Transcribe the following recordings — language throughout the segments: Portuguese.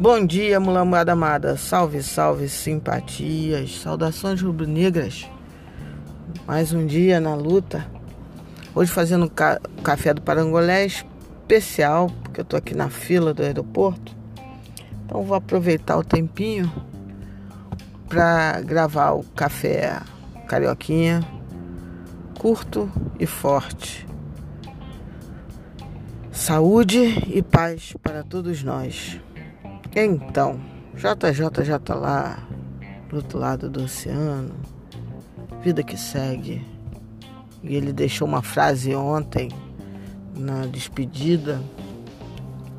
Bom dia, mulambada amada. Salve, salve, simpatias. Saudações rubro-negras. Mais um dia na luta. Hoje fazendo ca café do Parangolé especial, porque eu tô aqui na fila do aeroporto. Então vou aproveitar o tempinho para gravar o café carioquinha, curto e forte. Saúde e paz para todos nós. Então, JJ já tá lá do outro lado do oceano, vida que segue. E ele deixou uma frase ontem na despedida.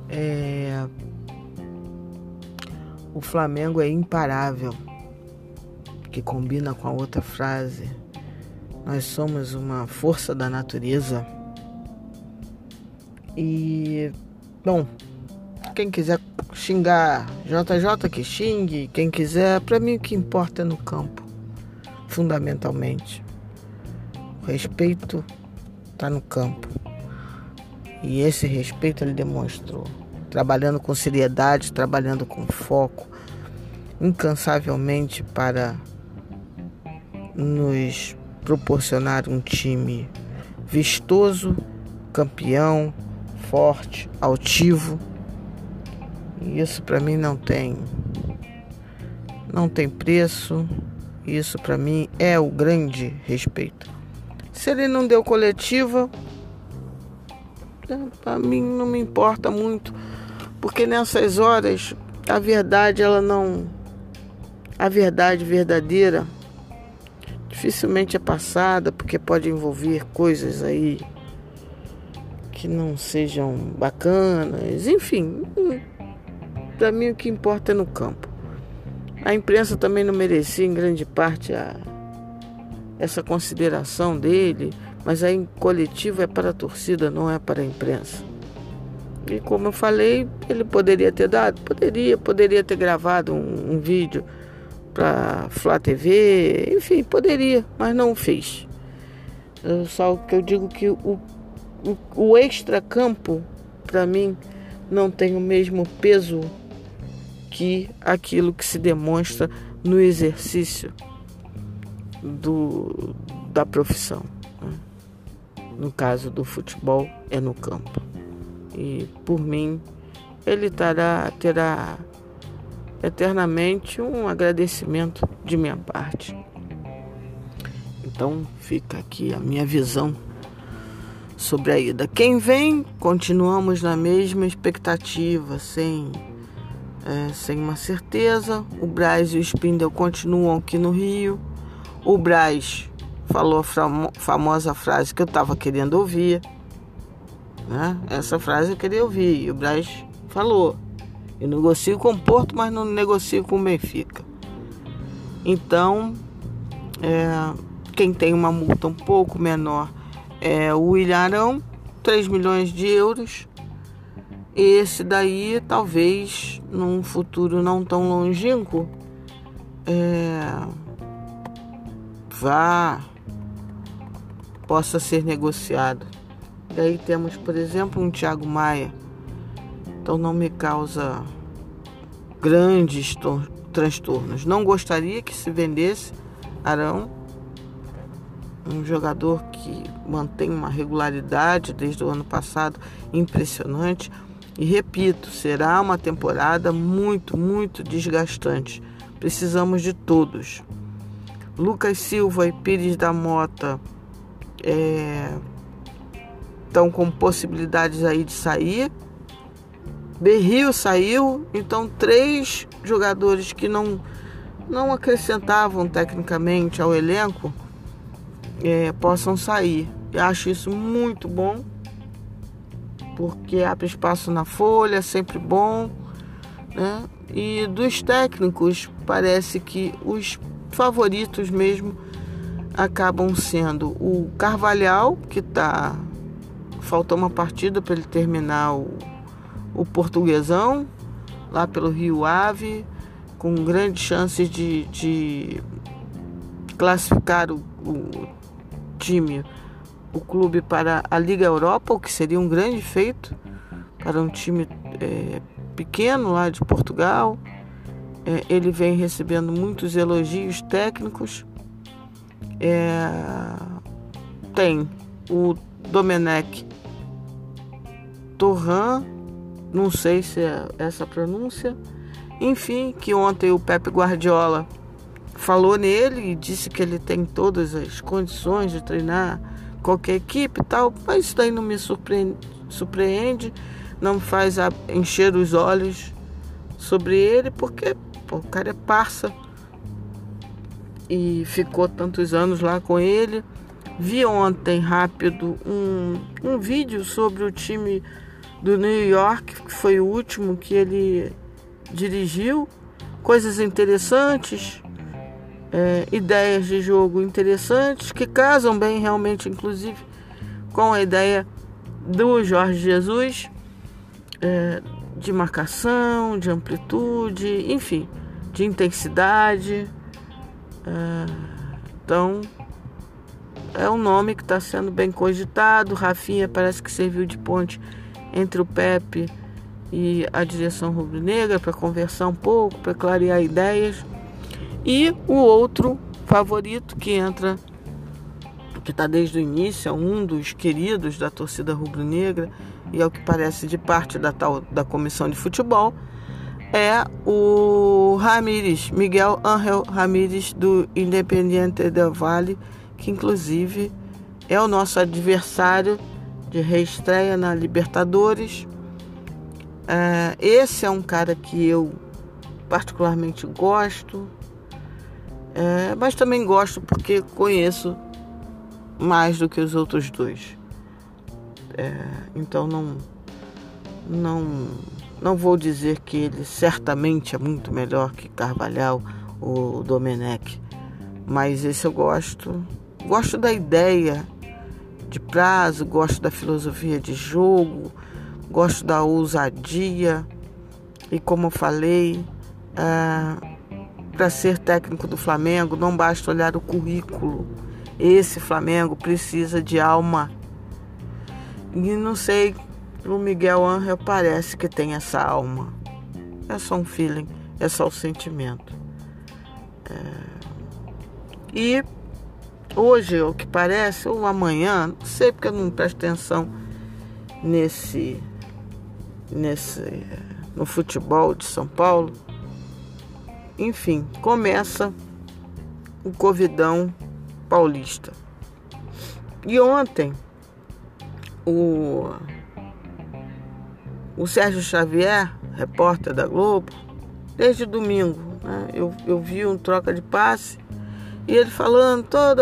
É, o Flamengo é imparável, que combina com a outra frase. Nós somos uma força da natureza. E, bom, quem quiser xingar JJ que xingue, quem quiser, para mim o que importa é no campo, fundamentalmente. O respeito está no campo. E esse respeito ele demonstrou, trabalhando com seriedade, trabalhando com foco, incansavelmente para nos proporcionar um time vistoso, campeão, forte, altivo isso para mim não tem não tem preço. Isso para mim é o grande respeito. Se ele não deu coletiva, é, para mim não me importa muito, porque nessas horas a verdade ela não a verdade verdadeira dificilmente é passada, porque pode envolver coisas aí que não sejam bacanas, enfim, para mim o que importa é no campo. A imprensa também não merecia em grande parte a, essa consideração dele, mas a coletiva é para a torcida, não é para a imprensa. E como eu falei, ele poderia ter dado, poderia, poderia ter gravado um, um vídeo para Flá TV, enfim, poderia, mas não fez. Eu, só que eu digo que o, o, o extra-campo, para mim, não tem o mesmo peso que aquilo que se demonstra no exercício do, da profissão. Né? No caso do futebol, é no campo. E por mim, ele terá, terá eternamente um agradecimento de minha parte. Então fica aqui a minha visão sobre a ida. Quem vem, continuamos na mesma expectativa, sem é, sem uma certeza. O Braz e o Spindle continuam aqui no Rio. O Braz falou a famosa frase que eu estava querendo ouvir. Né? Essa frase eu queria ouvir. E o Braz falou: Eu negocio com o Porto, mas não negocio com o Benfica. Então, é, quem tem uma multa um pouco menor é o Ilharão, 3 milhões de euros. Esse daí, talvez, num futuro não tão longínquo, é, vá possa ser negociado. Daí temos, por exemplo, um Thiago Maia. Então não me causa grandes transtornos. Não gostaria que se vendesse Arão, um jogador que mantém uma regularidade desde o ano passado impressionante. E repito, será uma temporada muito, muito desgastante. Precisamos de todos. Lucas Silva e Pires da Mota é, estão com possibilidades aí de sair. Berrio saiu, então três jogadores que não, não acrescentavam tecnicamente ao elenco é, possam sair. Eu acho isso muito bom porque abre espaço na folha, sempre bom. Né? E dos técnicos, parece que os favoritos mesmo acabam sendo o Carvalhal, que está. Faltou uma partida para ele terminar o, o portuguesão, lá pelo Rio Ave, com grandes chances de, de classificar o, o time o clube para a Liga Europa, o que seria um grande feito para um time é, pequeno lá de Portugal. É, ele vem recebendo muitos elogios técnicos. É, tem o Domenech Torran, não sei se é essa pronúncia. Enfim, que ontem o Pepe Guardiola falou nele e disse que ele tem todas as condições de treinar qualquer equipe e tal, mas isso daí não me surpreende, surpreende não me faz encher os olhos sobre ele, porque pô, o cara é parça e ficou tantos anos lá com ele. Vi ontem rápido um, um vídeo sobre o time do New York, que foi o último que ele dirigiu. Coisas interessantes, é, ideias de jogo interessantes, que casam bem realmente, inclusive, com a ideia do Jorge Jesus, é, de marcação, de amplitude, enfim, de intensidade. É, então, é um nome que está sendo bem cogitado. Rafinha parece que serviu de ponte entre o Pepe e a direção rubro-negra para conversar um pouco, para clarear ideias. E o outro favorito que entra, que está desde o início, é um dos queridos da torcida rubro-negra e ao que parece de parte da tal da comissão de futebol, é o Ramírez, Miguel Ángel Ramírez do Independiente del Valle, que inclusive é o nosso adversário de reestreia na Libertadores. É, esse é um cara que eu particularmente gosto, é, mas também gosto porque conheço mais do que os outros dois. É, então não, não, não vou dizer que ele certamente é muito melhor que Carvalhal ou Domenech, mas esse eu gosto. Gosto da ideia de prazo, gosto da filosofia de jogo, gosto da ousadia e como eu falei, é, para ser técnico do Flamengo não basta olhar o currículo. Esse Flamengo precisa de alma. E não sei, o Miguel Angel parece que tem essa alma. É só um feeling, é só o sentimento. É... E hoje, o que parece, ou amanhã, não sei porque eu não presto atenção nesse, nesse, no futebol de São Paulo. Enfim, começa o Covidão Paulista. E ontem, o, o Sérgio Xavier, repórter da Globo, desde domingo, né, eu, eu vi um troca de passe e ele falando todo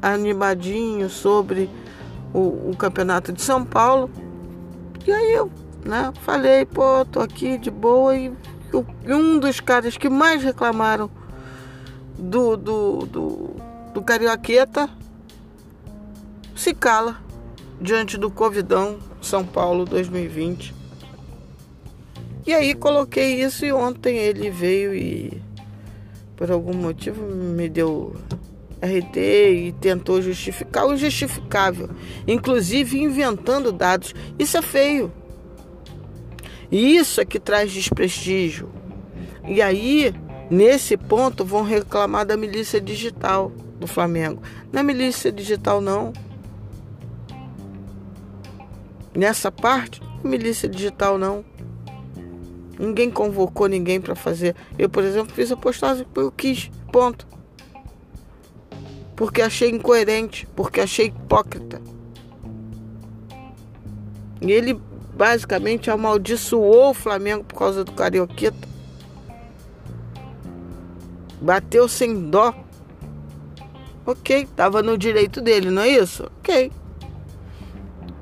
animadinho sobre o, o campeonato de São Paulo. E aí eu né, falei, pô, tô aqui de boa e um dos caras que mais reclamaram do, do, do, do Carioqueta se cala diante do Covidão São Paulo 2020. E aí coloquei isso e ontem ele veio e por algum motivo me deu RT e tentou justificar o injustificável, inclusive inventando dados. Isso é feio. E isso é que traz desprestígio. E aí, nesse ponto, vão reclamar da milícia digital do Flamengo. É milícia digital, não. Nessa parte, milícia digital, não. Ninguém convocou ninguém para fazer. Eu, por exemplo, fiz a postagem porque eu quis. Ponto. Porque achei incoerente, porque achei hipócrita. E ele basicamente amaldiçoou o Flamengo por causa do Carioqueta. Bateu sem dó. Ok, tava no direito dele, não é isso? Ok.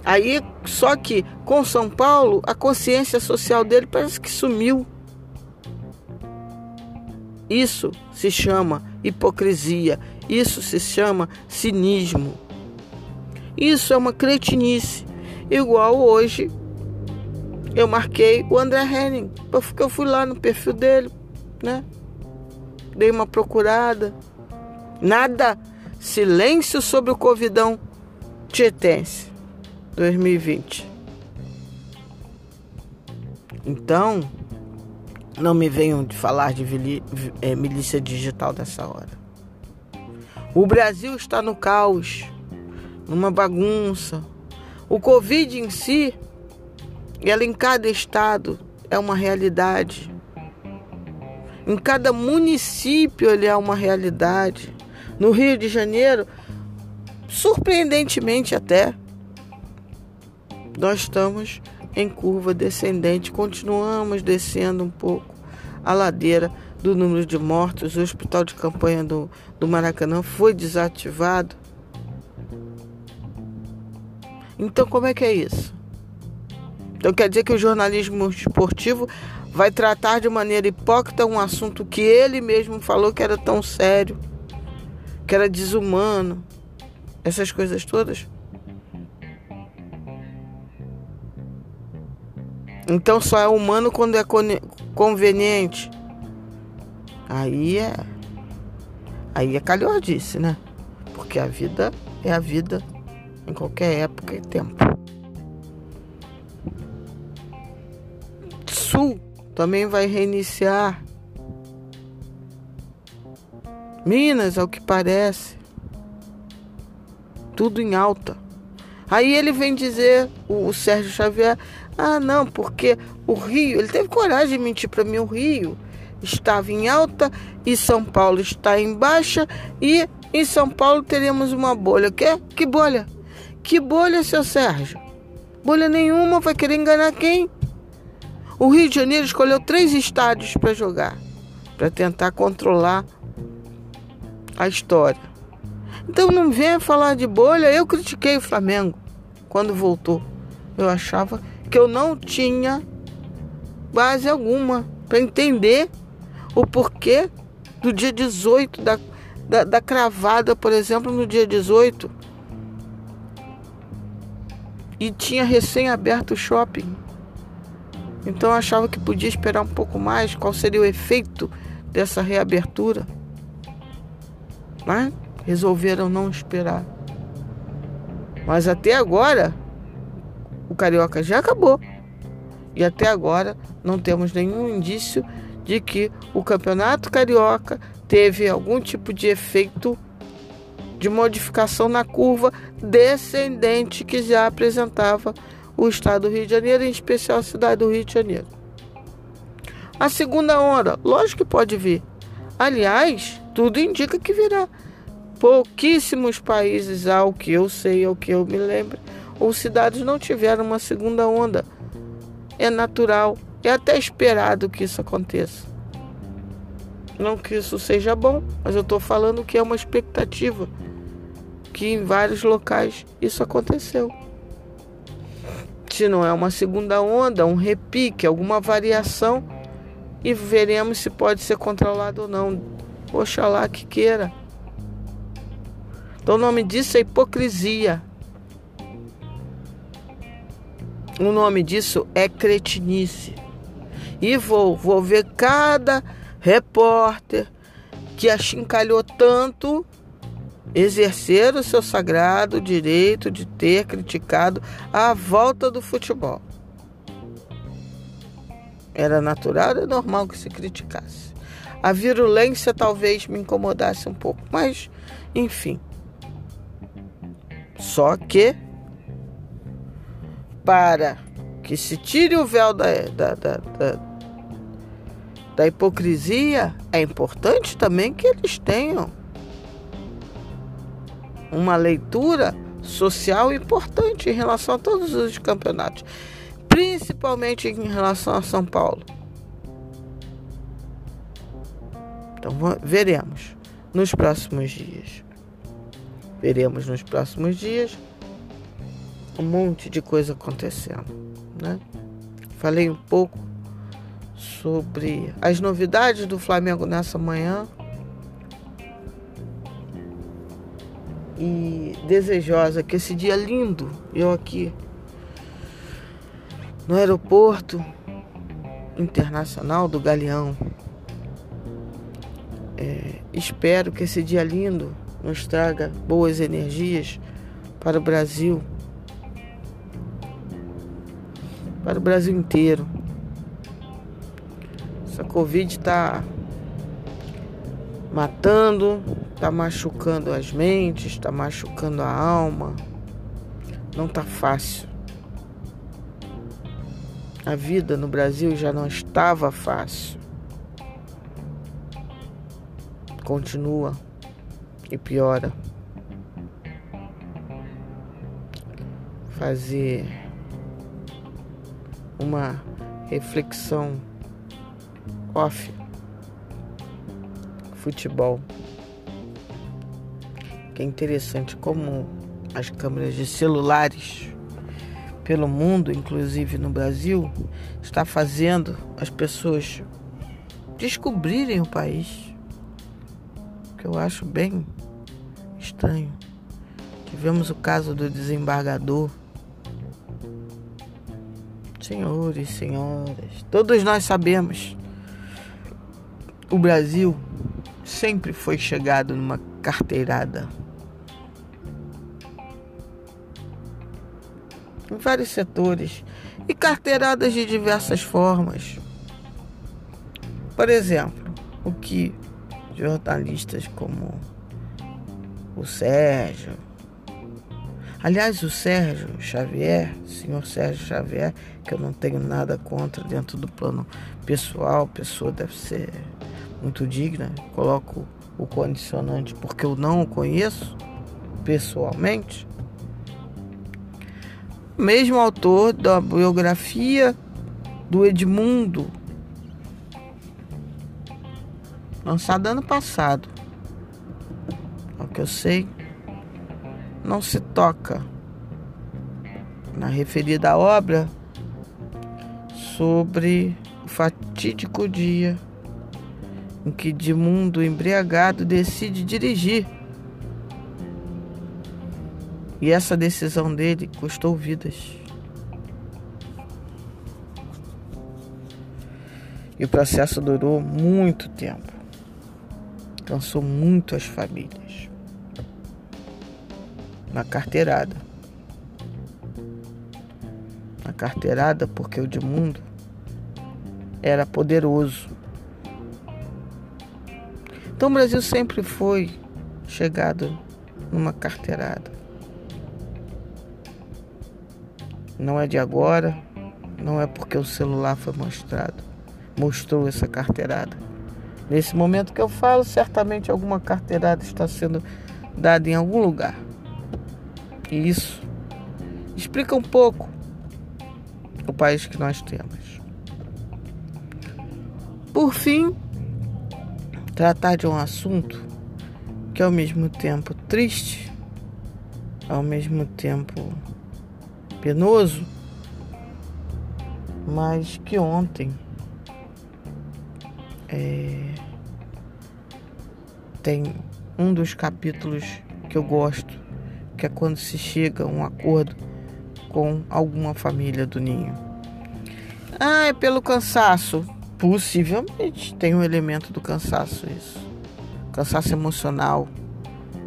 Aí, só que com São Paulo, a consciência social dele parece que sumiu. Isso se chama hipocrisia. Isso se chama cinismo. Isso é uma cretinice. Igual hoje eu marquei o André Henning, porque eu fui lá no perfil dele, né? Dei uma procurada. Nada. Silêncio sobre o Covidão Tietense 2020. Então, não me venham de falar de é, milícia digital nessa hora. O Brasil está no caos, numa bagunça. O Covid em si, ela em cada estado é uma realidade. Em cada município ele é uma realidade. No Rio de Janeiro, surpreendentemente até, nós estamos em curva descendente, continuamos descendo um pouco a ladeira do número de mortos. O hospital de campanha do, do Maracanã foi desativado. Então, como é que é isso? Então, quer dizer que o jornalismo esportivo vai tratar de maneira hipócrita um assunto que ele mesmo falou que era tão sério, que era desumano, essas coisas todas? Então só é humano quando é conveniente. Aí é. Aí é calhordice, né? Porque a vida é a vida em qualquer época e tempo. Sul também vai reiniciar. Minas, ao que parece. Tudo em alta. Aí ele vem dizer, o, o Sérgio Xavier, ah, não, porque o Rio, ele teve coragem de mentir para mim, o Rio estava em alta e São Paulo está em baixa e em São Paulo teremos uma bolha. Que, que bolha? Que bolha, seu Sérgio? Bolha nenhuma, vai querer enganar quem? O Rio de Janeiro escolheu três estádios para jogar, para tentar controlar a história. Então não venha falar de bolha. Eu critiquei o Flamengo quando voltou. Eu achava que eu não tinha base alguma para entender o porquê do dia 18, da, da, da cravada, por exemplo, no dia 18. E tinha recém aberto o shopping. Então eu achava que podia esperar um pouco mais, qual seria o efeito dessa reabertura. Mas resolveram não esperar. Mas até agora o Carioca já acabou. E até agora não temos nenhum indício de que o Campeonato Carioca teve algum tipo de efeito de modificação na curva descendente que já apresentava o estado do Rio de Janeiro, em especial a cidade do Rio de Janeiro. A segunda onda, lógico que pode vir. Aliás, tudo indica que virá. Pouquíssimos países, ao que eu sei, ao que eu me lembro, ou cidades não tiveram uma segunda onda. É natural, é até esperado que isso aconteça. Não que isso seja bom, mas eu estou falando que é uma expectativa que em vários locais isso aconteceu. Se não é uma segunda onda, um repique, alguma variação, e veremos se pode ser controlado ou não. Oxalá que queira. Então, o nome disso é hipocrisia. O nome disso é cretinice. E vou, vou ver cada repórter que achincalhou tanto exercer o seu sagrado direito de ter criticado a volta do futebol. Era natural e normal que se criticasse. A virulência talvez me incomodasse um pouco, mas enfim. Só que para que se tire o véu da, da, da, da, da hipocrisia, é importante também que eles tenham uma leitura social importante em relação a todos os campeonatos, principalmente em relação a São Paulo. Então veremos nos próximos dias. Veremos nos próximos dias um monte de coisa acontecendo, né? Falei um pouco sobre as novidades do Flamengo nessa manhã e desejosa que esse dia lindo, eu aqui no aeroporto internacional do Galeão. É, espero que esse dia lindo nos traga boas energias para o Brasil para o Brasil inteiro. Essa Covid está matando, está machucando as mentes, está machucando a alma. Não tá fácil. A vida no Brasil já não estava fácil. Continua e piora. Fazer uma reflexão off futebol. Que é interessante como as câmeras de celulares pelo mundo, inclusive no Brasil, está fazendo as pessoas descobrirem o país. Que eu acho bem estranho. Tivemos o caso do desembargador. Senhores, senhoras, todos nós sabemos. O Brasil sempre foi chegado numa carteirada. Vários setores e carteiradas de diversas formas. Por exemplo, o que jornalistas como o Sérgio, aliás, o Sérgio Xavier, senhor Sérgio Xavier, que eu não tenho nada contra dentro do plano pessoal, pessoa deve ser muito digna, coloco o condicionante porque eu não o conheço pessoalmente. Mesmo autor da biografia do Edmundo, lançada ano passado. Ao que eu sei, não se toca na referida obra sobre o fatídico dia em que de mundo embriagado decide dirigir. E essa decisão dele custou vidas. E o processo durou muito tempo. Cansou muito as famílias. Na carteirada. Na carteirada porque o de mundo era poderoso então o Brasil sempre foi chegado numa carteirada. Não é de agora, não é porque o celular foi mostrado, mostrou essa carteirada. Nesse momento que eu falo, certamente alguma carteirada está sendo dada em algum lugar. E isso explica um pouco o país que nós temos. Por fim, tratar de um assunto que é ao mesmo tempo triste, ao mesmo tempo penoso, mas que ontem é, tem um dos capítulos que eu gosto, que é quando se chega a um acordo com alguma família do ninho. Ah, é pelo cansaço. Possivelmente tem um elemento do cansaço isso. Cansaço emocional.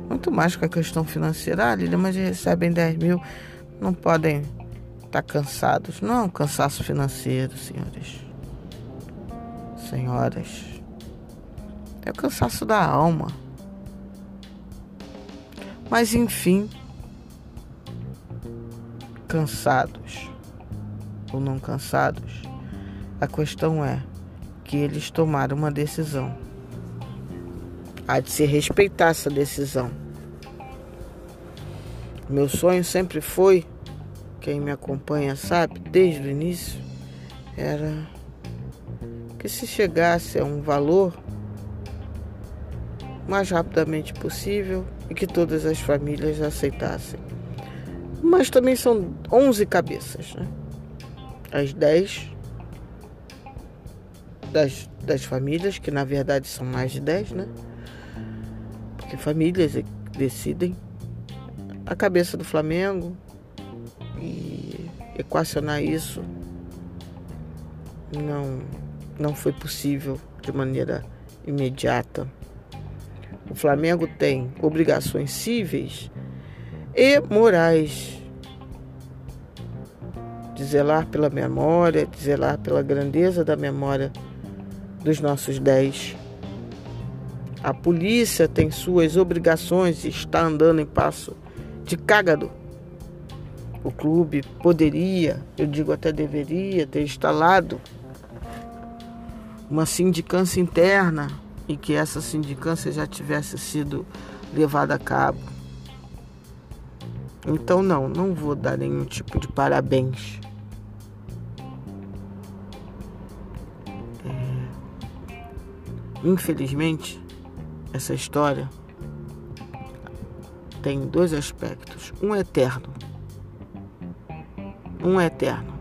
Muito mais que a questão financeira. Ah, Lília, mas recebem 10 mil, não podem estar cansados. Não é um cansaço financeiro, senhores. Senhoras. É o cansaço da alma. Mas enfim, cansados ou não cansados, a questão é que eles tomaram uma decisão. Há de se respeitar essa decisão. Meu sonho sempre foi, quem me acompanha sabe, desde o início, era que se chegasse a um valor mais rapidamente possível e que todas as famílias aceitassem. Mas também são 11 cabeças, né? As 10 das, das famílias, que na verdade são mais de 10, né? Porque famílias é decidem a cabeça do Flamengo e equacionar isso não, não foi possível de maneira imediata. O Flamengo tem obrigações cíveis e morais de zelar pela memória, de zelar pela grandeza da memória dos nossos 10. A polícia tem suas obrigações e está andando em passo de cágado. O clube poderia, eu digo até deveria, ter instalado uma sindicância interna e que essa sindicância já tivesse sido levada a cabo. Então, não, não vou dar nenhum tipo de parabéns. É... Infelizmente, essa história tem dois aspectos. Um eterno. Um eterno.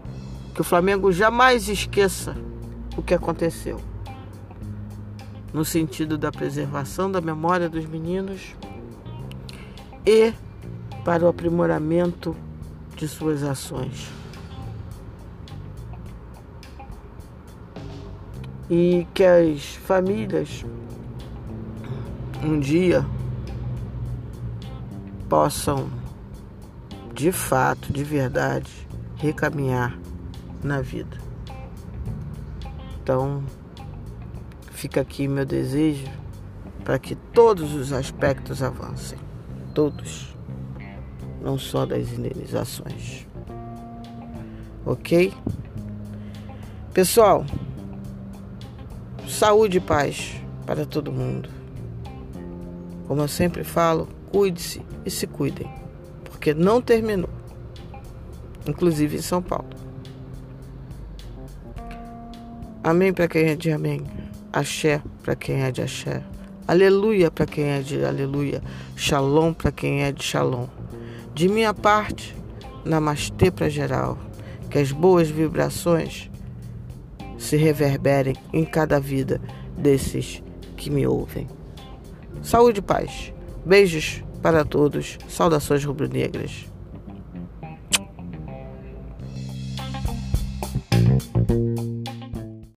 Que o Flamengo jamais esqueça o que aconteceu. No sentido da preservação da memória dos meninos e para o aprimoramento de suas ações. E que as famílias um dia possam, de fato, de verdade, recaminhar na vida. Então, fica aqui meu desejo para que todos os aspectos avancem, todos, não só das indenizações. Ok? Pessoal, saúde e paz para todo mundo. Como eu sempre falo, cuide-se e se cuidem, porque não terminou, inclusive em São Paulo. Amém para quem é de amém. Axé para quem é de axé. Aleluia para quem é de aleluia. Shalom para quem é de shalom. De minha parte, namastê para geral. Que as boas vibrações se reverberem em cada vida desses que me ouvem. Saúde e paz. Beijos para todos. Saudações rubro-negras.